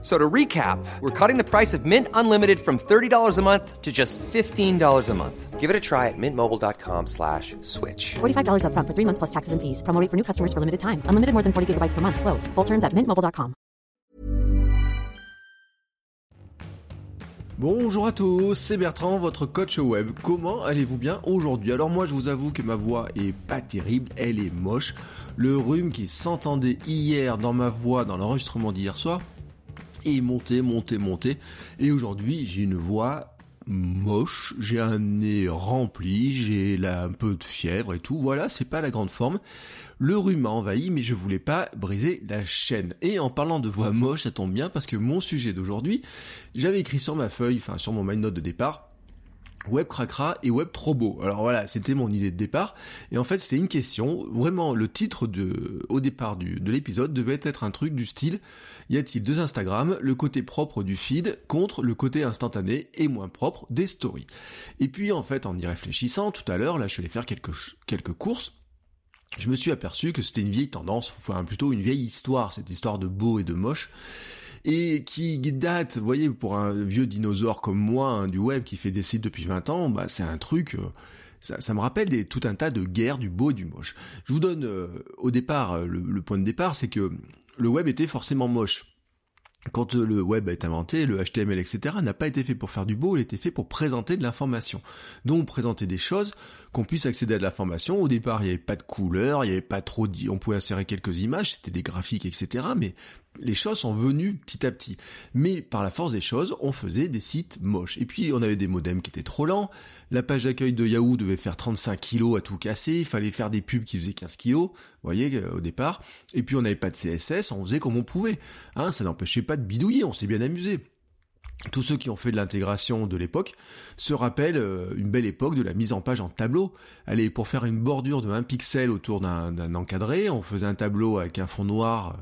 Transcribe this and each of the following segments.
So to recap, we're cutting the price of Mint Unlimited from $30 a month to just $15 a month. Give it a try at mintmobile.com slash switch. $45 upfront for three months plus taxes and fees. Promo rate for new customers for limited time. Unlimited more than 40 gigabytes per month. Slows. Full terms at mintmobile.com. Bonjour à tous, c'est Bertrand, votre coach web. Comment allez-vous bien aujourd'hui? Alors moi je vous avoue que ma voix est pas terrible, elle est moche. Le rhume qui s'entendait hier dans ma voix dans l'enregistrement d'hier soir est monté, monté, monté. Et aujourd'hui j'ai une voix moche, j'ai un nez rempli, j'ai là un peu de fièvre et tout. Voilà, c'est pas la grande forme. Le rhume m'a envahi, mais je voulais pas briser la chaîne. Et en parlant de voix moche, ça tombe bien parce que mon sujet d'aujourd'hui, j'avais écrit sur ma feuille, enfin sur mon note de départ, Web cracra et Web trop beau. Alors voilà, c'était mon idée de départ. Et en fait, c'était une question. Vraiment, le titre de, au départ de l'épisode devait être un truc du style y a-t-il deux Instagram, le côté propre du feed contre le côté instantané et moins propre des stories. Et puis en fait, en y réfléchissant tout à l'heure, là, je suis allé faire quelques quelques courses je me suis aperçu que c'était une vieille tendance, enfin plutôt une vieille histoire, cette histoire de beau et de moche, et qui date, vous voyez, pour un vieux dinosaure comme moi, hein, du web qui fait des sites depuis 20 ans, bah c'est un truc... Euh, ça, me rappelle des, tout un tas de guerres du beau et du moche. Je vous donne euh, au départ, euh, le point de départ, c'est que le web était forcément moche quand le web a été inventé, le HTML, etc., n'a pas été fait pour faire du beau, il était fait pour présenter de l'information. Donc présenter des choses, qu'on puisse accéder à de l'information. Au départ, il n'y avait pas de couleurs, il n'y avait pas trop. On pouvait insérer quelques images, c'était des graphiques, etc., mais les choses sont venues petit à petit. Mais par la force des choses, on faisait des sites moches. Et puis on avait des modems qui étaient trop lents, la page d'accueil de Yahoo devait faire 35 kilos à tout casser, il fallait faire des pubs qui faisaient 15 kilos, vous voyez, euh, au départ. Et puis on n'avait pas de CSS, on faisait comme on pouvait. Hein, ça n'empêchait pas de bidouiller, on s'est bien amusé. Tous ceux qui ont fait de l'intégration de l'époque se rappellent euh, une belle époque de la mise en page en tableau. Allez, pour faire une bordure de 1 pixel autour d'un encadré, on faisait un tableau avec un fond noir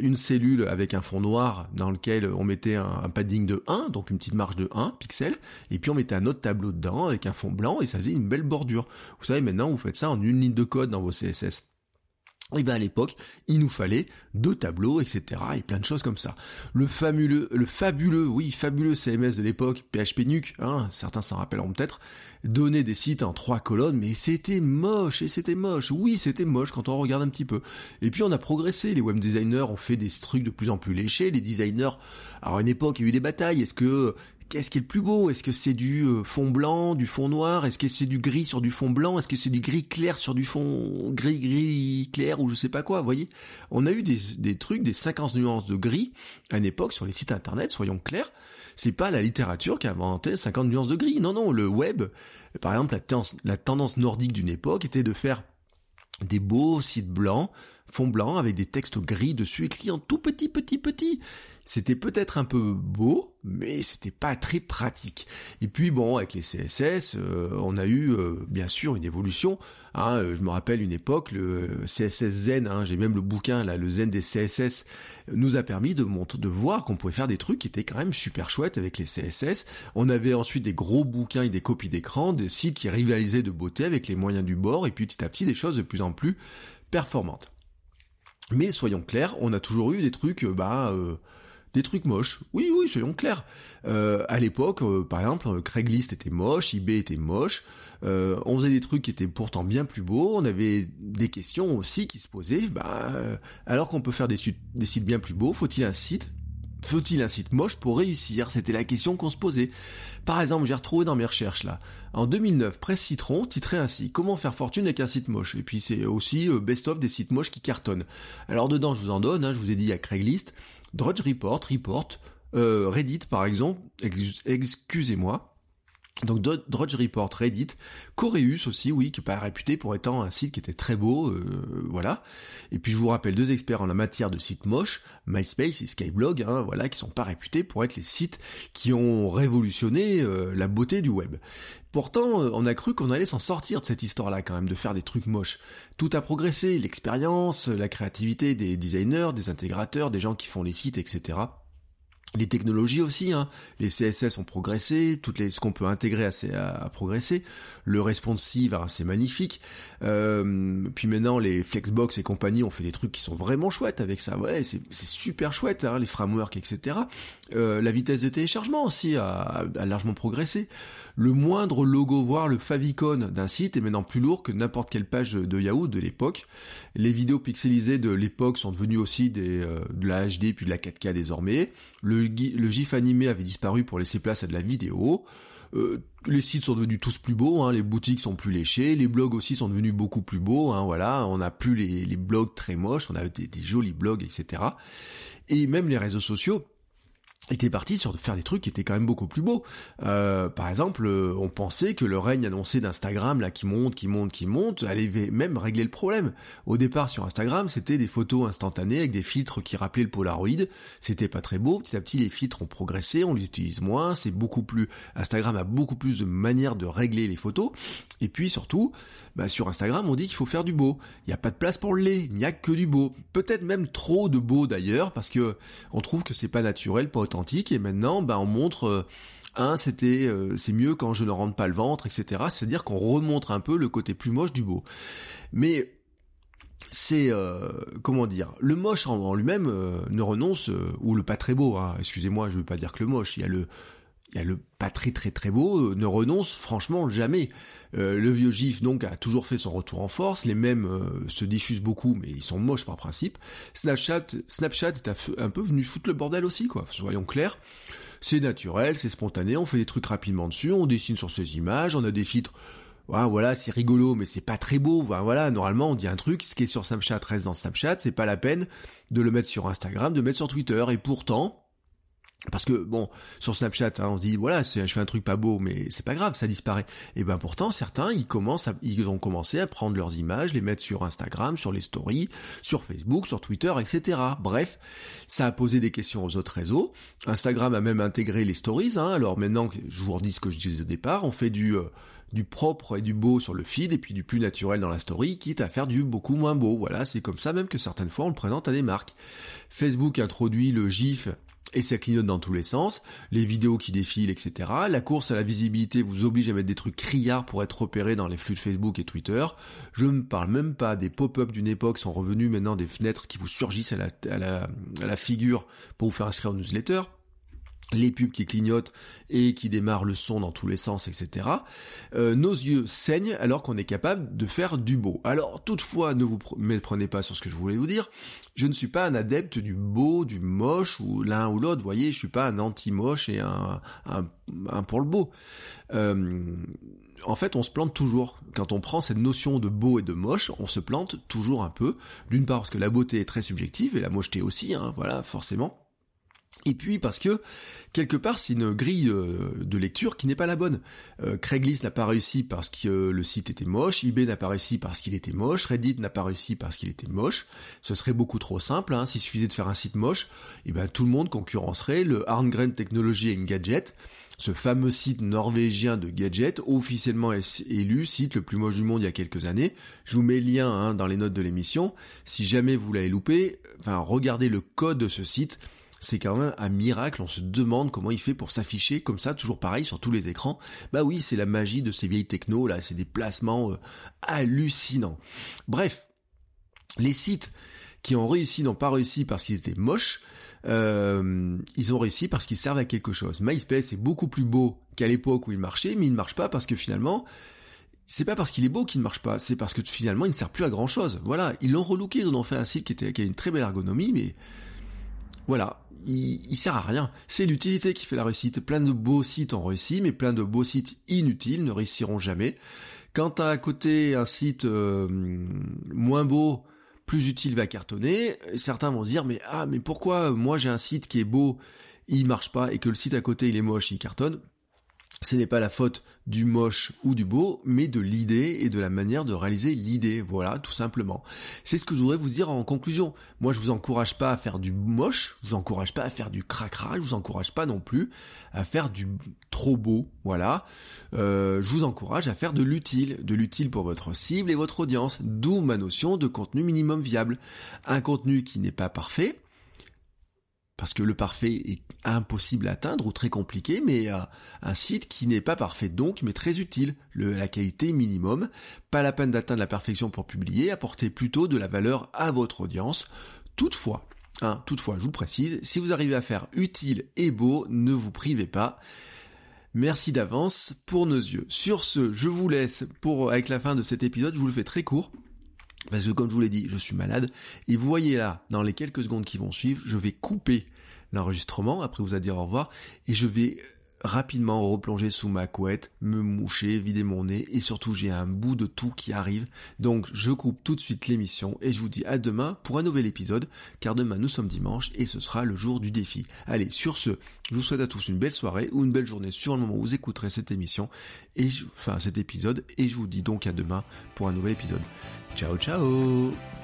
une cellule avec un fond noir dans lequel on mettait un, padding de 1, donc une petite marge de 1 pixels, et puis on mettait un autre tableau dedans avec un fond blanc et ça faisait une belle bordure. Vous savez, maintenant vous faites ça en une ligne de code dans vos CSS. Et bien à l'époque, il nous fallait deux tableaux, etc. et plein de choses comme ça. Le fabuleux, le fabuleux, oui, fabuleux CMS de l'époque, PHP Nuke, hein, certains s'en rappelleront peut-être, donnait des sites en trois colonnes, mais c'était moche, et c'était moche. Oui, c'était moche quand on regarde un petit peu. Et puis on a progressé, les web designers ont fait des trucs de plus en plus léchés, les designers, alors à une époque, il y a eu des batailles, est-ce que Qu'est-ce qui est le plus beau? Est-ce que c'est du euh, fond blanc, du fond noir? Est-ce que c'est du gris sur du fond blanc? Est-ce que c'est du gris clair sur du fond gris gris clair ou je sais pas quoi voyez? On a eu des, trucs, des 50 nuances de gris à une époque sur les sites internet, soyons clairs. C'est pas la littérature qui a inventé 50 nuances de gris. Non, non, le web, par exemple, la tendance nordique d'une époque était de faire des beaux sites blancs, fond blanc, avec des textes gris dessus, écrits en tout petit, petit, petit. C'était peut-être un peu beau, mais c'était pas très pratique. Et puis bon, avec les CSS, euh, on a eu euh, bien sûr une évolution. Hein, euh, je me rappelle une époque, le CSS Zen, hein, j'ai même le bouquin là, le Zen des CSS, nous a permis de de voir qu'on pouvait faire des trucs qui étaient quand même super chouettes avec les CSS. On avait ensuite des gros bouquins et des copies d'écran, des sites qui rivalisaient de beauté avec les moyens du bord, et puis petit à petit des choses de plus en plus performantes. Mais soyons clairs, on a toujours eu des trucs, bah des trucs moches. Oui, oui, soyons clairs. Euh, à l'époque, euh, par exemple, Craigslist était moche, eBay était moche. Euh, on faisait des trucs qui étaient pourtant bien plus beaux. On avait des questions aussi qui se posaient. Bah, alors qu'on peut faire des, des sites bien plus beaux, faut-il un site faut-il un site moche pour réussir? C'était la question qu'on se posait. Par exemple, j'ai retrouvé dans mes recherches là. En 2009, Presse Citron titrait ainsi Comment faire fortune avec un site moche? Et puis c'est aussi best-of des sites moches qui cartonnent. Alors dedans, je vous en donne, hein, je vous ai dit, il y a Craigslist, Drudge Report, Report, euh, Reddit par exemple, excusez-moi, Donc Drudge Report, Reddit, Coreus aussi, oui, qui n'est pas réputé pour étant un site qui était très beau, euh, voilà. Et puis je vous rappelle deux experts en la matière de sites moches, MySpace et Skyblog, hein, voilà, qui sont pas réputés pour être les sites qui ont révolutionné euh, la beauté du web. Pourtant, euh, on a cru qu'on allait s'en sortir de cette histoire-là quand même, de faire des trucs moches. Tout a progressé, l'expérience, la créativité des designers, des intégrateurs, des gens qui font les sites, etc. Les technologies aussi, hein. les CSS ont progressé, toutes les, ce qu'on peut intégrer a, progressé, le responsive, c'est magnifique. Euh, puis maintenant, les Flexbox et compagnie ont fait des trucs qui sont vraiment chouettes avec ça. Ouais, c'est super chouette, hein, les frameworks, etc. Euh, la vitesse de téléchargement aussi a, largement progressé. Le moindre logo, voire le favicon d'un site est maintenant plus lourd que n'importe quelle page de Yahoo de l'époque. Les vidéos pixelisées de l'époque sont devenues aussi euh, de la HD puis de la 4K désormais. Le, GIF animé avait disparu pour laisser place à de la vidéo. Euh, les sites sont devenus tous plus beaux, hein, les boutiques sont plus léchées, les blogs aussi sont devenus beaucoup plus beaux, hein, voilà, on n'a plus les, blogs très moches, on a des jolis blogs, etc. Et même les réseaux sociaux était parti sur de faire des trucs qui étaient quand même beaucoup plus beaux. Euh, par exemple, euh, on pensait que le règne annoncé d'Instagram, là, qui monte, qui monte, qui monte, allait même régler le problème. Au départ, sur Instagram, c'était des photos instantanées avec des filtres qui rappelaient le Polaroid. C'était pas très beau. Petit à petit, les filtres ont progressé, on les utilise moins. C'est beaucoup plus, Instagram a beaucoup plus de manières de régler les photos. Et puis, surtout, bah, sur Instagram, on dit qu'il faut faire du beau. Il n'y a pas de place pour le lait. Il n'y a que du beau. Peut-être même trop de beau d'ailleurs, parce que on trouve que c'est pas naturel, pas Et maintenant, bah, on montre, euh, un, c'était, euh, c'est mieux quand je ne rentre pas le ventre, etc. C'est-à-dire qu'on remontre un peu le côté plus moche du beau. Mais c'est euh, comment dire le moche en, lui-même ne renonce ou le pas très beau hein, excusez-moi je veux pas dire que le moche il y a le le pas très très très beau ne renonce franchement jamais euh, le vieux GIF donc a toujours fait son retour en force, les mêmes euh, se diffusent beaucoup mais ils sont moches par principe. Snapchat, Snapchat est un peu venu foutre le bordel aussi quoi, soyons clairs. C'est naturel, c'est spontané, on fait des trucs rapidement dessus, on dessine sur ces images, on a des filtres voilà, c'est rigolo, mais c'est pas très beau. Voilà, normalement, on dit un truc, ce qui est sur Snapchat reste dans Snapchat, c'est pas la peine de le mettre sur Instagram, de le mettre sur Twitter. Et pourtant, parce que bon, sur Snapchat, hein, on se dit voilà, je fais un truc pas beau, mais c'est pas grave, ça disparaît. Et ben pourtant, certains, ils commencent, ils ont commencé à prendre leurs images, les mettre sur Instagram, sur les stories, sur Facebook, sur Twitter, etc. Bref, ça a posé des questions aux autres réseaux. Instagram a même intégré les stories. Hein, alors maintenant, je vous redis ce que je disais au départ, on fait du euh, du propre et du beau sur le feed et puis du plus naturel dans la story, quitte à faire du beaucoup moins beau. Voilà, c'est comme ça même que certaines fois on le présente à des marques. Facebook introduit le GIF et ça clignote dans tous les sens, les vidéos qui défilent, etc. La course à la visibilité vous oblige à mettre des trucs criards pour être repérés dans les flux de Facebook et Twitter. Je ne parle même pas des pop-up d'une époque sont revenus maintenant des fenêtres qui vous surgissent à la, à la, à la figure pour vous faire inscrire au newsletter les pubs qui clignotent et qui démarrent le son dans tous les sens, etc. Euh, nos yeux saignent alors qu'on est capable de faire du beau. Alors toutefois, ne vous méprenez pas sur ce que je voulais vous dire. Je ne suis pas un adepte du beau, du moche ou l'un ou l'autre. Vous voyez, je suis pas un anti-moche et un, pour le beau. Euh, en fait, on se plante toujours. Quand on prend cette notion de beau et de moche, on se plante toujours un peu. D'une part parce que la beauté est très subjective et la mocheté aussi, hein, voilà, forcément. Et puis parce que quelque part c'est une grille euh, de lecture qui n'est pas la bonne. Euh, Craigslist n'a pas réussi parce que le site était moche, eBay n'a pas réussi parce qu'il était moche, Reddit n'a pas réussi parce qu'il était moche. Ce serait beaucoup trop simple, hein, s'il suffisait de faire un site moche, et ben tout le monde concurrencerait le Arngren Technology and Gadget, ce fameux site norvégien de gadgets, officiellement élu site le plus moche du monde il y a quelques années. Je vous mets le lien hein, dans les notes de l'émission. Si jamais vous l'avez loupé, enfin regardez le code de ce site c'est quand même un miracle, on se demande comment il fait pour s'afficher comme ça, toujours pareil sur tous les écrans. Bah oui, c'est la magie de ces vieilles techno là, c'est des placements euh, hallucinants. Bref, les sites qui ont réussi n'ont pas réussi parce qu'ils étaient moches, euh, ils ont réussi parce qu'ils servent à quelque chose. MySpace est beaucoup plus beau qu'à l'époque où il marchait, mais il ne marche pas parce que finalement, c'est pas parce qu'il est beau qu'il ne marche pas, c'est parce que finalement il ne sert plus à grand chose. Voilà, ils l'ont relooké, ils en ont fait un site qui, a une très belle ergonomie, mais voilà, il, sert à rien. C'est l'utilité qui fait la réussite. Plein de beaux sites ont réussi, mais plein de beaux sites inutiles ne réussiront jamais. Quand à côté un site euh, moins beau, plus utile va cartonner, certains vont se dire mais ah mais pourquoi moi j'ai un site qui est beau, il marche pas et que le site à côté il est moche, il cartonne? Ce n'est pas la faute du moche ou du beau, mais de l'idée et de la manière de réaliser l'idée. Voilà, tout simplement. C'est ce que je voudrais vous dire en conclusion. Moi, je vous encourage pas à faire du moche, je vous encourage pas à faire du cracra, je vous encourage pas non plus à faire du trop beau. Voilà. Euh, je vous encourage à faire de l'utile, de l'utile pour votre cible et votre audience. D'où ma notion de contenu minimum viable. Un contenu qui n'est pas parfait, parce que le parfait est impossible à atteindre ou très compliqué, mais un site qui n'est pas parfait donc, mais très utile, la qualité minimum, pas la peine d'atteindre la perfection pour publier, apporter plutôt de la valeur à votre audience. Toutefois, hein, toutefois, je vous précise, si vous arrivez à faire utile et beau, ne vous privez pas. Merci d'avance pour nos yeux. Sur ce, je vous laisse pour avec la fin de cet épisode, je vous le fais très court. Parce que comme je vous l'ai dit, je suis malade. Et vous voyez là, dans les quelques secondes qui vont suivre, je vais couper l'enregistrement, après vous à dire au revoir, et je vais rapidement replonger sous ma couette, me moucher, vider mon nez, et surtout j'ai un bout de tout qui arrive. Donc je coupe tout de suite l'émission, et je vous dis à demain pour un nouvel épisode, car demain nous sommes dimanche, et ce sera le jour du défi. Allez, sur ce, je vous souhaite à tous une belle soirée, ou une belle journée sur le moment où vous écouterez cette émission, et enfin cet épisode, et je vous dis donc à demain pour un nouvel épisode. Ciao ciao